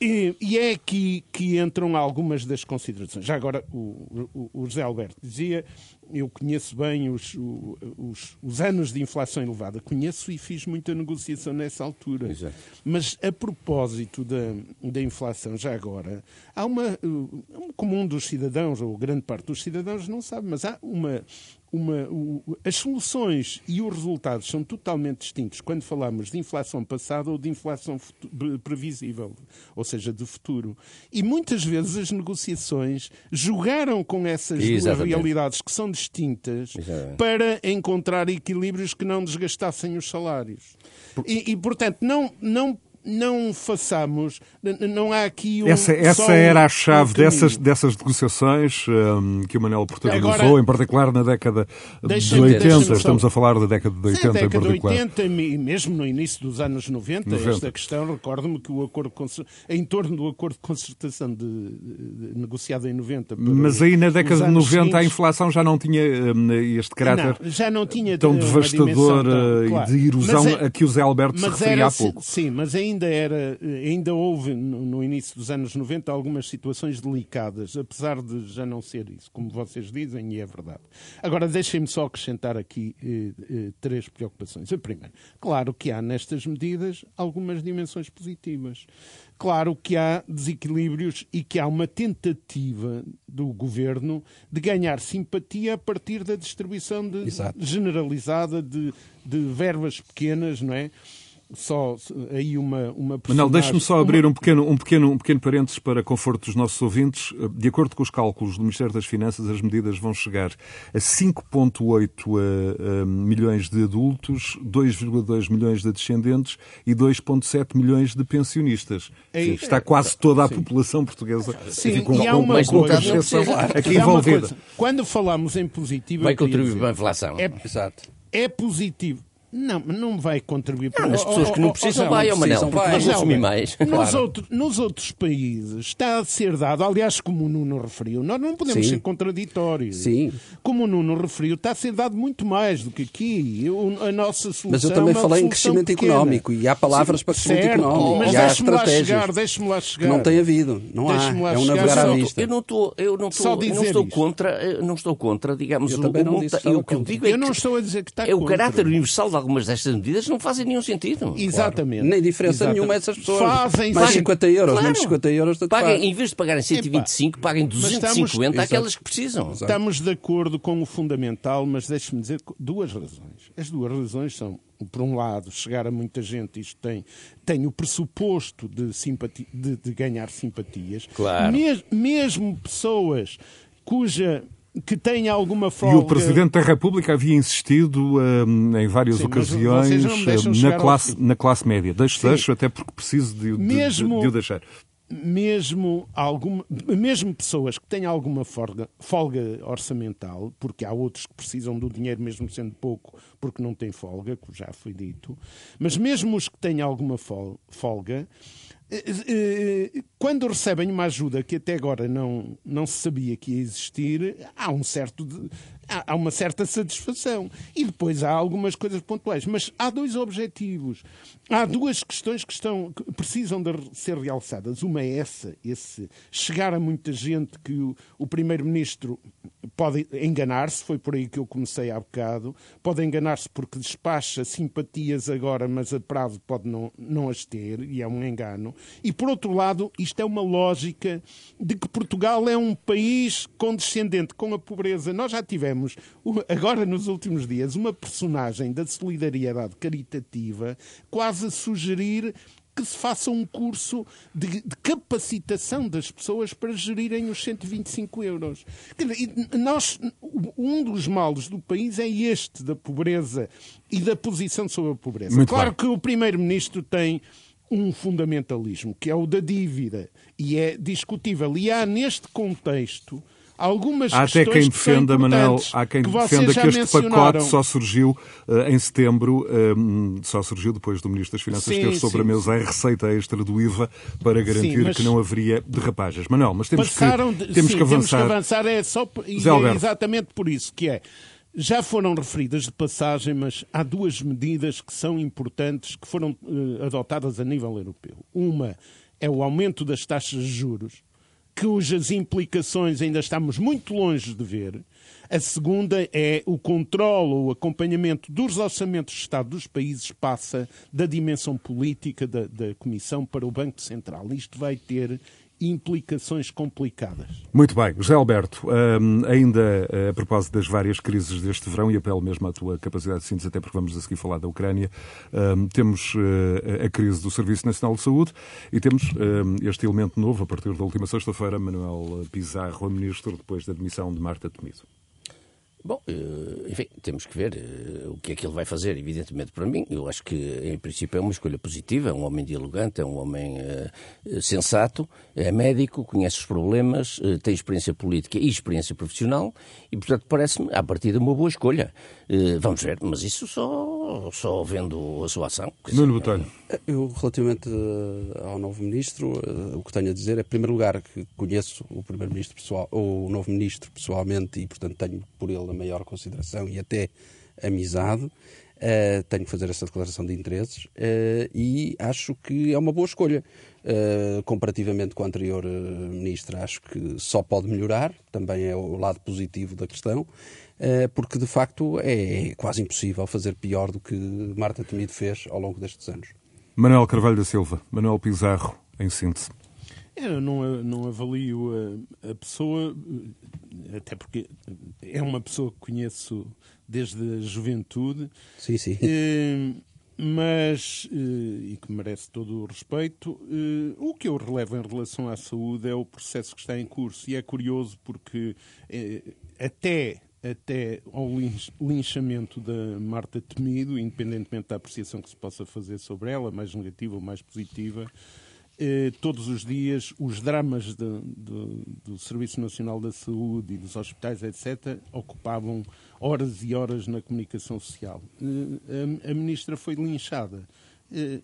E, e, é aqui que entram algumas das considerações. Já agora, o, o, o José Alberto dizia eu conheço bem os, os, os, anos de inflação elevada, conheço e fiz muita negociação nessa altura. Exato. Mas a propósito da, da inflação, já agora, há uma. Como um dos cidadãos, ou grande parte dos cidadãos não sabe, mas há uma, uma, as soluções e os resultados são totalmente distintos quando falamos de inflação passada ou de inflação previsível, ou seja, de futuro. E muitas vezes as negociações jogaram com essas duas realidades que são distintas Exatamente. para encontrar equilíbrios que não desgastassem os salários. E, e portanto, não, não não façamos, não há aqui um. Essa, essa era a chave um dessas, dessas negociações um, que o Manuel protagonizou, em particular na década de 80. Estamos a falar da década de 80 Sim, década em particular. De 80 e mesmo no início dos anos 90, 90. esta questão, recordo-me que o acordo em torno do acordo de concertação de, de, negociado em 90. Mas aí na década de 90 seguintes, a inflação já não tinha um, este caráter não, já não tinha tão devastador tão, eh, claro. e de erosão a que o Zé Alberto se referia era, há pouco. Sim, mas ainda ainda era, ainda houve no, início dos anos 90 algumas situações delicadas, apesar de já não ser isso, como vocês dizem, e é verdade. Agora, deixem-me só acrescentar aqui eh, eh, três preocupações. A primeira, claro que há nestas medidas algumas dimensões positivas. Claro que há desequilíbrios e que há uma tentativa do governo de ganhar simpatia a partir da distribuição de, generalizada de, de verbas pequenas, não é? Só aí uma, uma personagem... Manel, deixe-me só abrir um, pequeno, um, pequeno, um pequeno parênteses para conforto dos nossos ouvintes. De acordo com os cálculos do Ministério das Finanças, as medidas vão chegar a 5,8 uh, uh, milhões de adultos, 2,2 milhões de descendentes e 2,7 milhões de pensionistas. Aí, Está quase toda a sim. população portuguesa sim, com, e há uma com coisa, aqui envolvida. Quando falamos em positivo... Vai contribuir para a inflação. É, Exato. É positivo não, mas não vai contribuir para... Não, as pessoas que não precisam oh, vai, oh, Manel, porque nós consumir mais. Nos, claro. outro, nos outros países está a ser dado, aliás, como o Nuno referiu, nós não podemos Sim. ser contraditórios. Sim. Como o Nuno referiu, está a ser dado muito mais do que aqui. a nossa solução Mas eu também é falei em crescimento pequena. económico e há palavras Sim, para crescimento certo, económico. Mas deixe-me lá chegar, deixe-me lá chegar. Que não tem havido, não há. É um navegar à vista. Eu não estou, eu não estou, não estou contra, não estou contra, digamos, eu o, o, o, o que eu digo é Eu não estou a dizer que está É o caráter universal de algumas destas medidas não fazem nenhum sentido. Exatamente. Claro. Nem diferença Exatamente. nenhuma essas pessoas. Fazem mais 50 euros, claro. menos 50 euros. Paguem, em vez de pagarem 125, Epa. paguem 250 estamos, àquelas que precisam. Estamos de acordo com o fundamental, mas deixe-me dizer duas razões. As duas razões são por um lado, chegar a muita gente, isto tem, tem o pressuposto de, simpatia, de, de ganhar simpatias. Claro. Mes, mesmo pessoas cuja que tenha alguma folga. E o Presidente da República havia insistido um, em várias Sim, ocasiões hum, na classe, na classe média. Deixo, deixo, até porque preciso de, mesmo, de, de o deixar. Mesmo, alguma, mesmo pessoas que tenham alguma folga, folga orçamental, porque há outros que precisam do dinheiro mesmo sendo pouco, porque não têm folga, como já foi dito, mas mesmo os que têm alguma folga, quando recebem uma ajuda que até agora não, não se sabia que ia existir, há um certo há uma certa satisfação. E depois há algumas coisas pontuais. Mas há dois objetivos. Há duas questões que, estão, que precisam de ser realçadas. Uma é essa, esse chegar a muita gente que o, o Primeiro-Ministro pode enganar-se, foi por aí que eu comecei há bocado, pode enganar-se porque despacha simpatias agora, mas a prazo pode não, não as ter, e é um engano. E por outro lado, isto é uma lógica de que Portugal é um país condescendente com a pobreza. Nós já tivemos tivemos, agora nos últimos dias, uma personagem da solidariedade caritativa quase a sugerir que se faça um curso de, de, capacitação das pessoas para gerirem os 125 euros. Nós, um dos males do país é este, da pobreza e da posição sobre a pobreza. Muito claro bem. que o primeiro-ministro tem um fundamentalismo, que é o da dívida, e é discutível. E há, neste contexto, algumas há até quem defenda, Manel, há quem que defenda que este pacote só surgiu uh, em setembro, um, eh, só surgiu depois do Ministro das Finanças sim, ter sobre sim, a mesa a receita extra do IVA para garantir sim, que não haveria derrapagens. Manuel, mas temos, que, de, temos que avançar. Temos que avançar, é, só, é exatamente por isso que é. Já foram referidas de passagem, mas há duas medidas que são importantes que foram uh, adotadas a nível europeu. Uma é o aumento das taxas de juros, cujas implicações ainda estamos muito longe de ver. A segunda é o controle ou acompanhamento dos orçamentos de Estado dos países passa da dimensão política da, da Comissão para o Banco Central. Isto vai ter implicações complicadas. Muito bem. José Alberto, um, ainda eh, a propósito das várias crises deste verão, e apelo mesmo à tua capacidade de síntese, até porque vamos a seguir falar da Ucrânia, um, temos uh, a crise do Serviço Nacional de Saúde e temos um, este elemento novo, a partir da última sexta-feira, Manuel Pizarro, ministro, depois da admissão de Marta Temido. Bom, eh, enfim, temos que ver eh, o que é que ele vai fazer, evidentemente, para mim. Eu acho que, em princípio, é uma escolha positiva. É um homem dialogante, é um homem uh, sensato, é médico, conhece os problemas, tem experiência política e experiência profissional e, portanto, parece-me, a partir de uma boa escolha. Vamos ver, mas isso só, só vendo a sua ação. Nuno Botelho. Eu, relativamente ao novo ministro, o que tenho a dizer é, em primeiro lugar, que conheço o primeiro-ministro pessoal, o novo ministro pessoalmente e, portanto, tenho por ele a maior consideração e até amizade. Uh, tenho que fazer essa declaração de interesses uh, e acho que é uma boa escolha. Uh, comparativamente com a anterior ministra, acho que só pode melhorar, também é o lado positivo da questão, porque de facto é quase impossível fazer pior do que Marta Temido fez ao longo destes anos. Manuel Carvalho da Silva, Manuel Pizarro, em síntese. Eu não, não avalio a, a, pessoa, até porque é uma pessoa que conheço desde a juventude. Sim, sim. Eh, mas, eh, e que merece todo o respeito, eh, o que eu relevo em relação à saúde é o processo que está em curso. E é curioso porque até até ao linchamento da Marta Temido, independentemente da apreciação que se possa fazer sobre ela, mais negativa ou mais positiva, eh, todos os dias os dramas de, de, do Serviço Nacional da Saúde e dos hospitais, etc., ocupavam horas e horas na comunicação social. Eh, a, a, ministra foi linchada. Eh,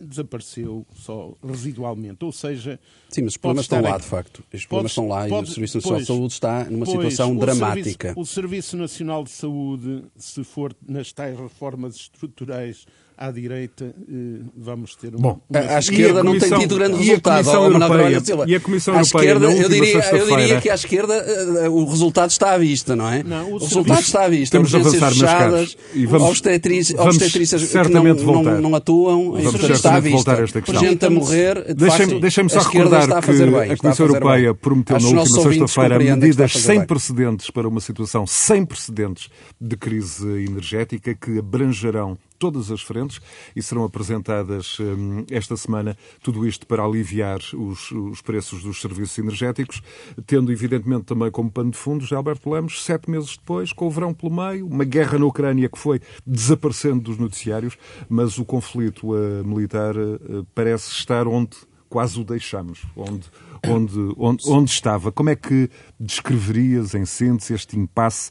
desapareceu só residualmente. Ou seja. Sim, mas os problemas estão lá, de facto. Os problemas estão lá pode, e o Serviço Nacional pois, de Saúde está numa pois, situação o dramática. Serviço, o Serviço Nacional de Saúde, se for nas tais reformas estruturais à direita eh, vamos ter uma, Bom, uma... à esquerda não tem tido grande resultado. A Europeia, e a Comissão à Europeia, esquerda, eu diria, eu diria que à esquerda eh, o resultado está à vista, não é? Não, o, o resultado está à vista. Temos Urgências avançar, fechadas, e vamos, obstetrícias, obstetrícias que não, não, não, atuam, vamos está à vista. Voltar a esta questão. Gente a morrer, Deixem-me deixem só recordar que a, a Comissão Europeia prometeu na última sexta-feira medidas sem precedentes para uma situação sem precedentes de crise energética que abrangerão todas as frentes e serão apresentadas hum, esta semana. Tudo isto para aliviar os, os, preços dos serviços energéticos, tendo evidentemente também como pano de fundo, já Alberto Lemos, sete meses depois, com o verão pelo meio, uma guerra na Ucrânia que foi desaparecendo dos noticiários, mas o conflito uh, militar uh, parece estar onde quase o deixamos, onde, onde, onde, onde estava. Como é que descreverias, em síntese, este impasse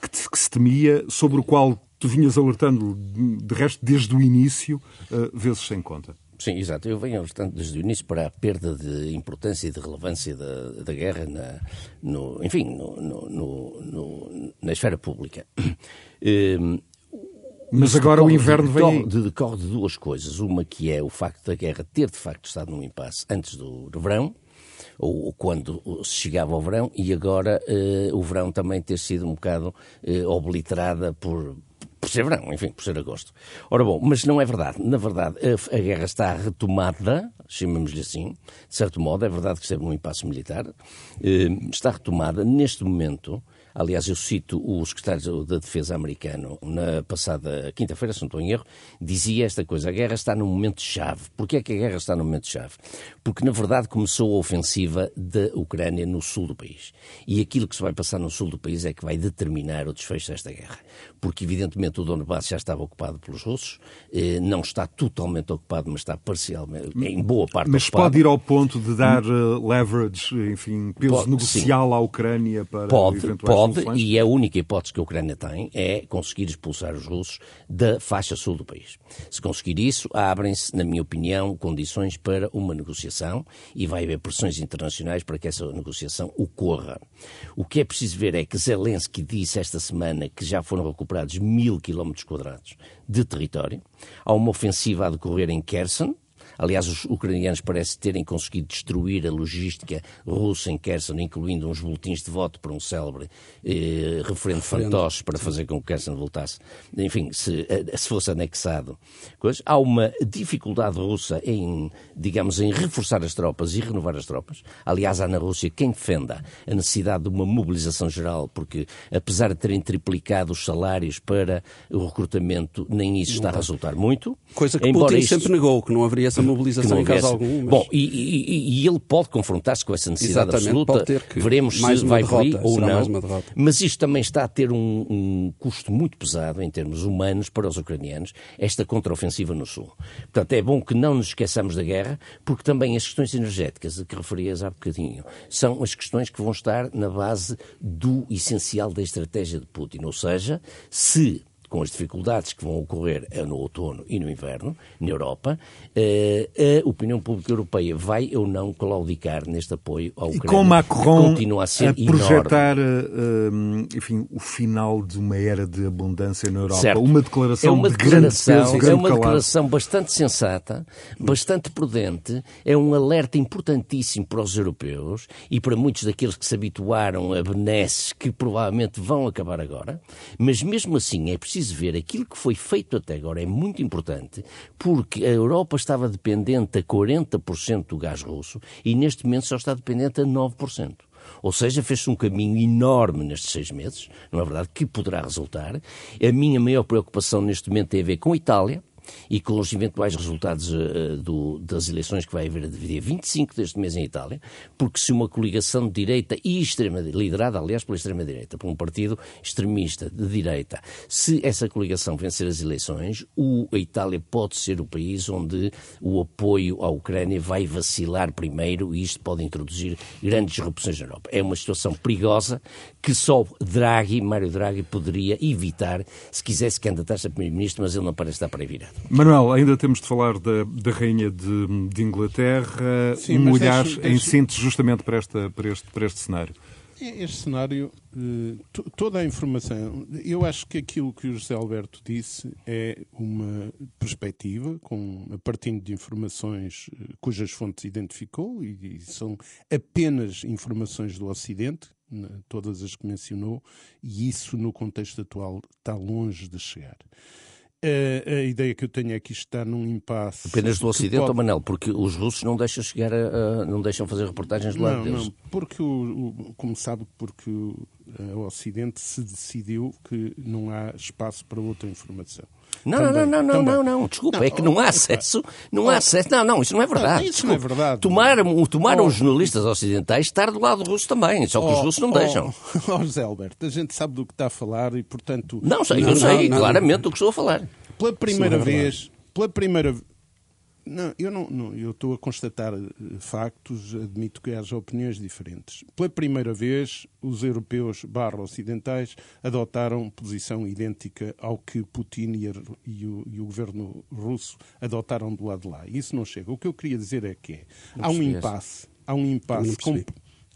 que, que se temia, sobre o qual tu vinhas alertando, de resto, desde o início, uh, vezes sem conta. Sim, exato. Eu venho alertando desde o início para a perda de importância e de relevância da, da guerra, na, no, enfim, no, no, na esfera pública. Um, [CLEARS THROAT] mas agora o inverno vem. De, decorre de duas coisas. Uma que é o facto da guerra ter de facto estado num impasse antes do, verão, ou, ou, quando se chegava ao verão, e agora eh, o verão também ter sido um bocado eh, obliterada por, por ser verão, enfim, por ser agosto. Ora bom, mas não é verdade. Na verdade, a, a guerra está retomada, chamamos-lhe assim, de certo modo, é verdade que esteve num impasse militar, eh, está retomada neste momento. Aliás, eu cito o secretário da Defesa americano na passada quinta-feira, se não estou em erro, dizia esta coisa: a guerra está num momento-chave. Porquê é que a guerra está num momento-chave? Porque, na verdade, começou a ofensiva da Ucrânia no sul do país. E aquilo que se vai passar no sul do país é que vai determinar o desfecho desta guerra. Porque, evidentemente, o Donbass já estava ocupado pelos russos, eh, não está totalmente ocupado, mas está parcialmente, em boa parte mas ocupado. Mas pode ir ao ponto de dar uh, leverage, enfim, peso pode, negocial sim. à Ucrânia para pode, eventuais pode, soluções? e a única hipótese que a Ucrânia tem é conseguir expulsar os russos da faixa sul do país. Se conseguir isso, abrem-se, na minha opinião, condições para uma negociação e vai haver pressões internacionais para que essa negociação ocorra. O que é preciso ver é que Zelensky disse esta semana que já foram recuperados mil quilómetros quadrados de território. Há uma ofensiva a decorrer em Kherson, Aliás, os ucranianos parecem terem conseguido destruir a logística russa em Kherson, incluindo uns boletins de voto para um célebre eh, referendo fantoche para fazer com que Kherson voltasse, enfim, se, eh, se fosse anexado. Coisa. Há uma dificuldade russa em, digamos, em reforçar as tropas e renovar as tropas. Aliás, há na Rússia quem defenda a necessidade de uma mobilização geral, porque apesar de terem triplicado os salários para o recrutamento, nem isso está a resultar muito. Coisa que Putin isto... sempre negou, que não haveria essa mobilização em caso algum. Mas... Bom, e, e, e, ele pode confrontar-se com essa necessidade Exatamente, absoluta. Veremos mais se vai derrota, ou não. Mas isto também está a ter um, um, custo muito pesado em termos humanos para os ucranianos, esta contraofensiva no Sul. Portanto, é bom que não nos esqueçamos da guerra, porque também as questões energéticas, a que referias há bocadinho, são as questões que vão estar na base do essencial da estratégia de Putin. Ou seja, se com as dificuldades que vão ocorrer no outono e no inverno, na Europa, eh, a opinião pública europeia vai ou não claudicar neste apoio ao Ucrânia. E com Macron continua a, ser a projetar enorme. enfim, o final de uma era de abundância na Europa. Certo. Uma declaração é uma de grande peso, declaração, grande É uma calado. declaração bastante sensata, bastante prudente, é um alerta importantíssimo para os europeus e para muitos daqueles que se habituaram a benesses que provavelmente vão acabar agora, mas mesmo assim é preciso ver aquilo que foi feito até agora é muito importante, porque a Europa estava dependente a 40% do gás russo e neste momento só está dependente a 9%. Ou seja, fez-se um caminho enorme nestes seis meses, não é verdade? Que poderá resultar. A minha maior preocupação neste momento tem a ver com a Itália, e com os eventuais resultados uh, do, das eleições que vai haver dia 25 deste mês em Itália, porque se uma coligação de direita e extrema liderada, aliás, pela extrema-direita, por um partido extremista de direita, se essa coligação vencer as eleições, o, a Itália pode ser o país onde o apoio à Ucrânia vai vacilar primeiro e isto pode introduzir grandes disrupções na Europa. É uma situação perigosa que só Draghi, Mário Draghi, poderia evitar se quisesse candidatar-se a primeiro-ministro, mas ele não parece estar para aí virado. Manuel, ainda temos de falar da, da Rainha de, de Inglaterra. Sim, um olhar deixe- em deixe- síntese justamente para, esta, para, este, para este cenário. Este cenário, eh, to- toda a informação, eu acho que aquilo que o José Alberto disse é uma perspectiva, com, a partir de informações eh, cujas fontes identificou, e, são apenas informações do Ocidente, todas as que mencionou, e isso no contexto atual está longe de chegar. A, a ideia que eu tenho é que isto está num impasse. Apenas do Ocidente, pode- ou Manel, porque os russos não deixam chegar a, a- não deixam fazer reportagens do lado Não, deles. não, porque, o, o- como sabe, porque o, o Ocidente se decidiu que não há espaço para outra informação. Não, Também, não, não, não, também. não, não, desculpa, Não, é que não há acesso, não há acesso, não, não, isso não é verdade. Não, isso não é desculpa. verdade. Tomaram, tomaram Oh. os jornalistas ocidentais estar do lado russo também, só que os Oh, russos não oh, deixam. [LAUGHS] Oh, José Alberto, a gente sabe do que está a falar e, portanto... Não sei, Não, eu sei claramente do que estou a falar. Pela primeira é vez, pela primeira não, eu não, não, eu estou a constatar eh, factos, admito que haja opiniões diferentes. Pela primeira vez, os europeus barra ocidentais adotaram posição idêntica ao que Putin e, a- e o, e o governo russo adotaram do lado de lá. Isso não chega. O que eu queria dizer é que há um impasse, há um impasse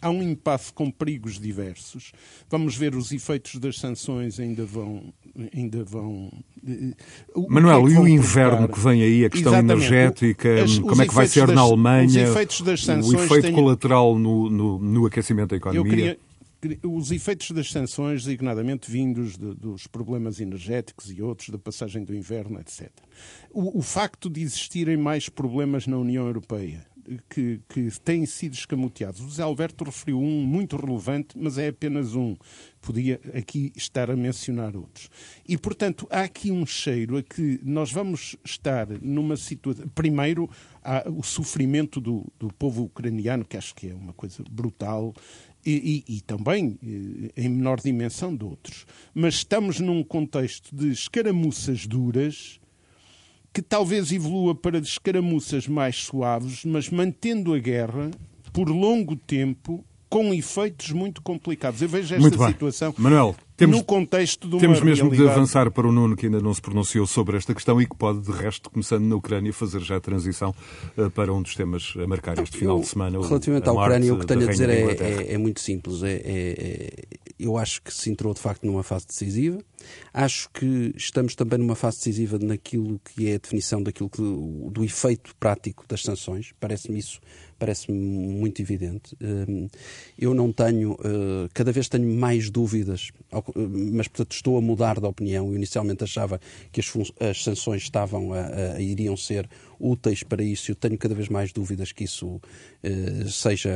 Há um impasse com perigos diversos. Vamos ver os efeitos das sanções ainda vão ainda vão eh, Manuel, é e o inverno que vem aí, a questão Exatamente. energética, As- como é que vai ser das- na Os Alemanha, efeitos das o efeito têm- colateral no, no, no aquecimento da economia. os efeitos das sanções, designadamente vindos de- dos problemas energéticos e outros, da passagem do inverno, etc. O, o facto de existirem mais problemas na União Europeia que, que têm sido escamoteados. O Zé Alberto referiu um muito relevante, mas é apenas um. Podia aqui estar a mencionar outros. E, portanto, há aqui um cheiro a que nós vamos estar numa situação. Primeiro, há o sofrimento do, do povo ucraniano, que acho que é uma coisa brutal, e, e- e também eh, em menor dimensão de outros. Mas estamos num contexto de escaramuças duras que talvez evolua para escaramuças mais suaves, mas mantendo a guerra por longo tempo, com efeitos muito complicados. Eu vejo esta Muito bem. situação Manuel, temos- no contexto de uma Temos mesmo de realidade- avançar para o Nuno, que ainda não se pronunciou sobre esta questão e que pode, de resto, começando na Ucrânia, fazer já a transição eh, para um dos temas a marcar este final Eu, de semana. Relativamente à Ucrânia, o que tenho a dizer é, é- é muito simples. É, é- é- eu acho que se entrou de facto numa fase decisiva. Acho que estamos também numa fase decisiva naquilo que é a definição daquilo que, do efeito prático das sanções. Parece-me isso, parece-me muito evidente. Hum, Eu não tenho, eh, cada vez tenho mais dúvidas, eh, mas portanto estou a mudar de opinião. Eu inicialmente achava que as, as sanções estavam a, a- iriam ser úteis para isso. Eu tenho cada vez mais dúvidas que isso eh, seja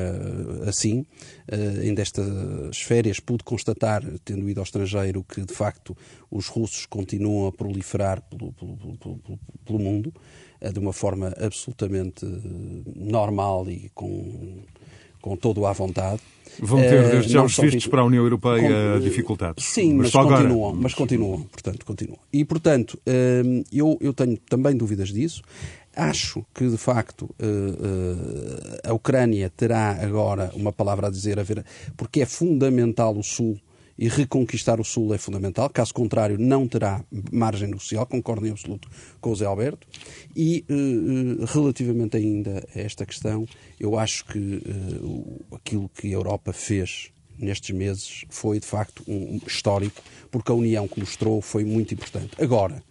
assim. Eh, ainda estas férias pude constatar, tendo ido ao estrangeiro, que de facto os russos continuam a proliferar pelo, pelo- pelo- pelo- mundo de uma forma absolutamente eh, normal e com, com todo à vontade. Vão ter Eh, desde já não os vistos vi- para a União Europeia com- dificultados. Sim, mas, agora. continuam, mas continuam, portanto, continuam. E, portanto, hum, eu, eu tenho também dúvidas disso. Acho que, de facto, eh, eh, a Ucrânia terá agora uma palavra a dizer, a ver, porque é fundamental o Sul e reconquistar o Sul é fundamental. Caso contrário, não terá margem negocial. Concordo em absoluto com o Zé Alberto. E, uh, relativamente ainda a esta questão, eu acho que uh, aquilo que a Europa fez nestes meses foi, de facto, um histórico, porque a união que mostrou foi muito importante. Agora,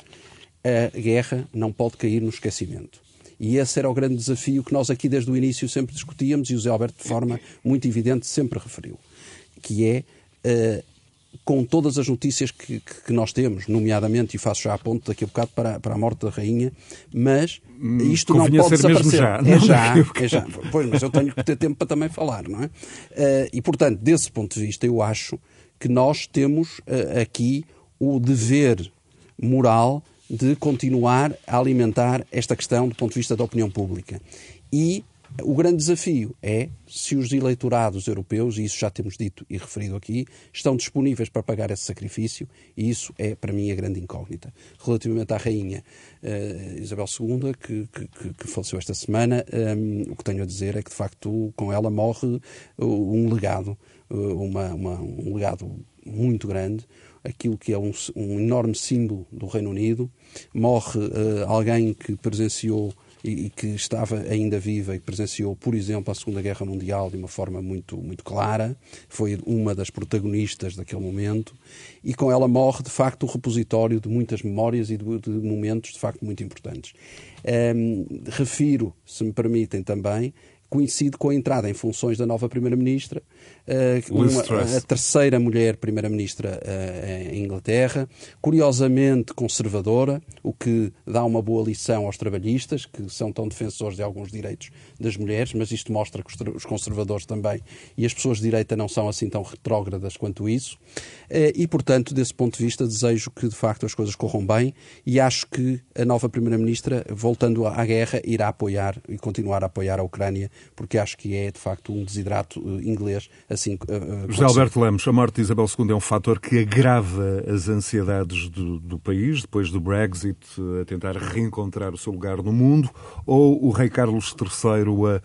a guerra não pode cair no esquecimento. E esse era o grande desafio que nós aqui desde o início sempre discutíamos e o Zé Alberto, de forma muito evidente, sempre referiu, que é uh, com todas as notícias que, que, nós temos, nomeadamente, e faço já a ponto daqui a bocado para, para a morte da rainha, mas hum, isto não pode desaparecer. Já, é já, é já. Pois, mas eu tenho que ter tempo para também falar, não é? Uh, e, portanto, desse ponto de vista, eu acho que nós temos uh, aqui o dever moral de continuar a alimentar esta questão do ponto de vista da opinião pública. E o grande desafio é se os eleitorados europeus, e isso já temos dito e referido aqui, estão disponíveis para pagar esse sacrifício, e isso é, para mim, a grande incógnita. Relativamente à rainha uh, Isabel II, que, que, que, faleceu esta semana, um, ehm, o que tenho a dizer é que, de facto, com ela morre um legado, eh, uma, uma, um legado muito grande, aquilo que é um, um enorme símbolo do Reino Unido. Morre uh, alguém que presenciou e, e, que estava ainda viva e que presenciou, por exemplo, a Segunda Guerra Mundial de uma forma muito, muito clara, foi uma das protagonistas daquele momento, e com ela morre, de facto, o repositório de muitas memórias e de, de momentos, de facto, muito importantes. Um, ehm, refiro, se me permitem também, coincide com a entrada em funções da nova Primeira-Ministra, uh, a terceira mulher Primeira-Ministra uh, em Inglaterra, curiosamente conservadora, o que dá uma boa lição aos trabalhistas, que são tão defensores de alguns direitos das mulheres, mas isto mostra que os conservadores também e as pessoas de direita não são assim tão retrógradas quanto isso. Uh, e, portanto, desse ponto de vista, desejo que de facto as coisas corram bem e acho que a nova Primeira-Ministra, voltando à guerra, irá apoiar e continuar a apoiar a Ucrânia porque acho que é, de facto, um desidrato eh, inglês. Assim, uh, José Alberto Lemos, a morte de Isabel II é um fator que agrava as ansiedades do, do país, depois do Brexit, a tentar reencontrar o seu lugar no mundo, ou o rei Carlos III a,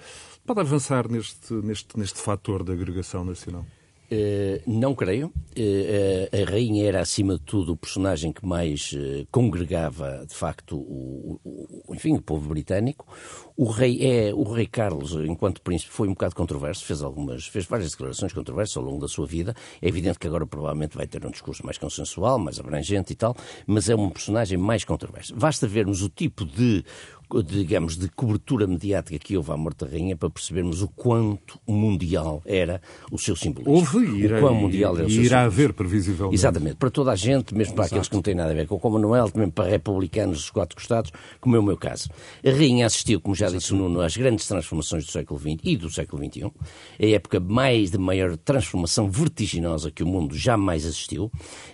pode avançar neste, neste, neste fator da agregação nacional? Uh, não creio. Uh, a rainha era, acima de tudo, o personagem que mais uh, congregava, de facto, o, o, enfim, o povo britânico. O rei é o rei Carlos, enquanto príncipe, foi um bocado controverso, fez algumas, fez várias declarações controversas ao longo da sua vida. É evidente que agora provavelmente vai ter um discurso mais consensual, mais abrangente e tal, mas é um personagem mais controverso. Basta vermos o tipo de digamos, de cobertura mediática que houve à morte da rainha para percebermos o quanto mundial era o seu simbolismo. Houve e o mundial era o seu irá haver, previsivelmente. Exatamente, para toda a gente, mesmo para Exato. aqueles que não têm nada a ver com o Commonwealth, mesmo para republicanos dos quatro costados, como é o meu caso. A rainha assistiu, como já disse o Nuno, às grandes transformações do século XX e do século XXI, a época mais de maior transformação vertiginosa que o mundo jamais assistiu.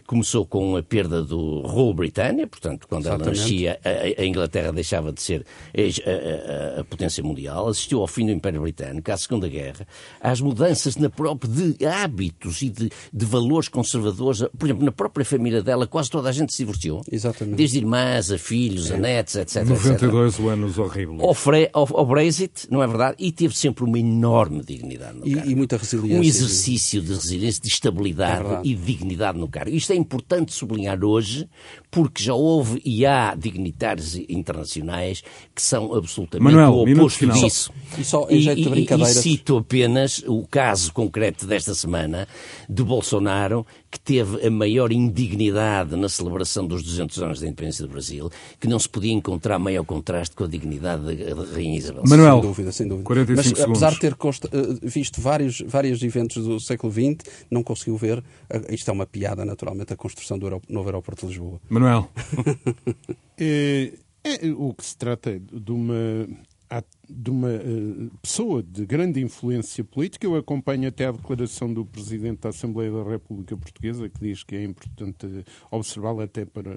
Começou com a perda do rol Britânia, portanto, quando Exatamente. ela nascia, a Inglaterra deixava de ser a, a, a, potência mundial, assistiu ao fim do Império Britânico, à Segunda Guerra, às mudanças na própria de hábitos e de, de, valores conservadores. Por exemplo, na própria família dela, quase toda a gente se divorciou. Exatamente. Desde irmãs a filhos, é. a netos, etc. 92 etc. anos horríveis. Ao, fre, ao, ao, Brexit, não é verdade? E teve sempre uma enorme dignidade no e, cargo. E muita resiliência. Um exercício de resiliência, de estabilidade é e de dignidade no cargo. Isto é importante sublinhar hoje, porque já houve e há dignitários internacionais que são absolutamente Manuel, o oposto disso. E, só, em jeito de brincadeira... e cito apenas o caso concreto desta semana de Bolsonaro, que teve a maior indignidade na celebração dos 200 anos da independência do Brasil, que não se podia encontrar maior contraste com a dignidade da Rainha Isabel. Manuel, sem dúvida, sem dúvida. 45 Mas, segundos. apesar de ter consta, eh, visto vários, vários eventos do século XX, não conseguiu ver, eh, isto é uma piada naturalmente, a construção do novo aeroporto de Lisboa. Manuel. é, [LAUGHS] é, o que se trata de uma de uma uh, pessoa de grande influência política. Eu acompanho até a declaração do Presidente da Assembleia da República Portuguesa, que diz que é importante observá-la até para,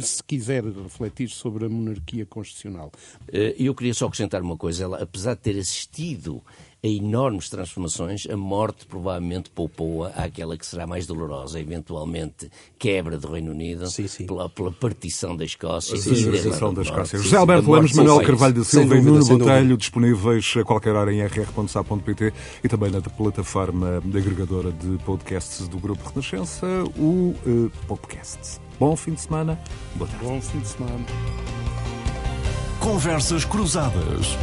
se quiser, refletir sobre a monarquia constitucional. Eh, eu queria só acrescentar uma coisa. Ela, apesar de ter assistido a enormes transformações, a morte provavelmente poupou-a àquela que será mais dolorosa, eventualmente quebra do Reino Unido, sim, sim. Pela, pela, partição da Escócia. A civilizzação da Escócia. José Alberto Lemos, Manuel Carvalho da Silva e Nuno Botelho, disponíveis a qualquer hora em rr.sa.pt e também na plataforma agregadora de podcasts do Grupo Renascença, o uh, Podcast. Bom fim de semana. Boa tarde. Bom fim de semana. Conversas Cruzadas.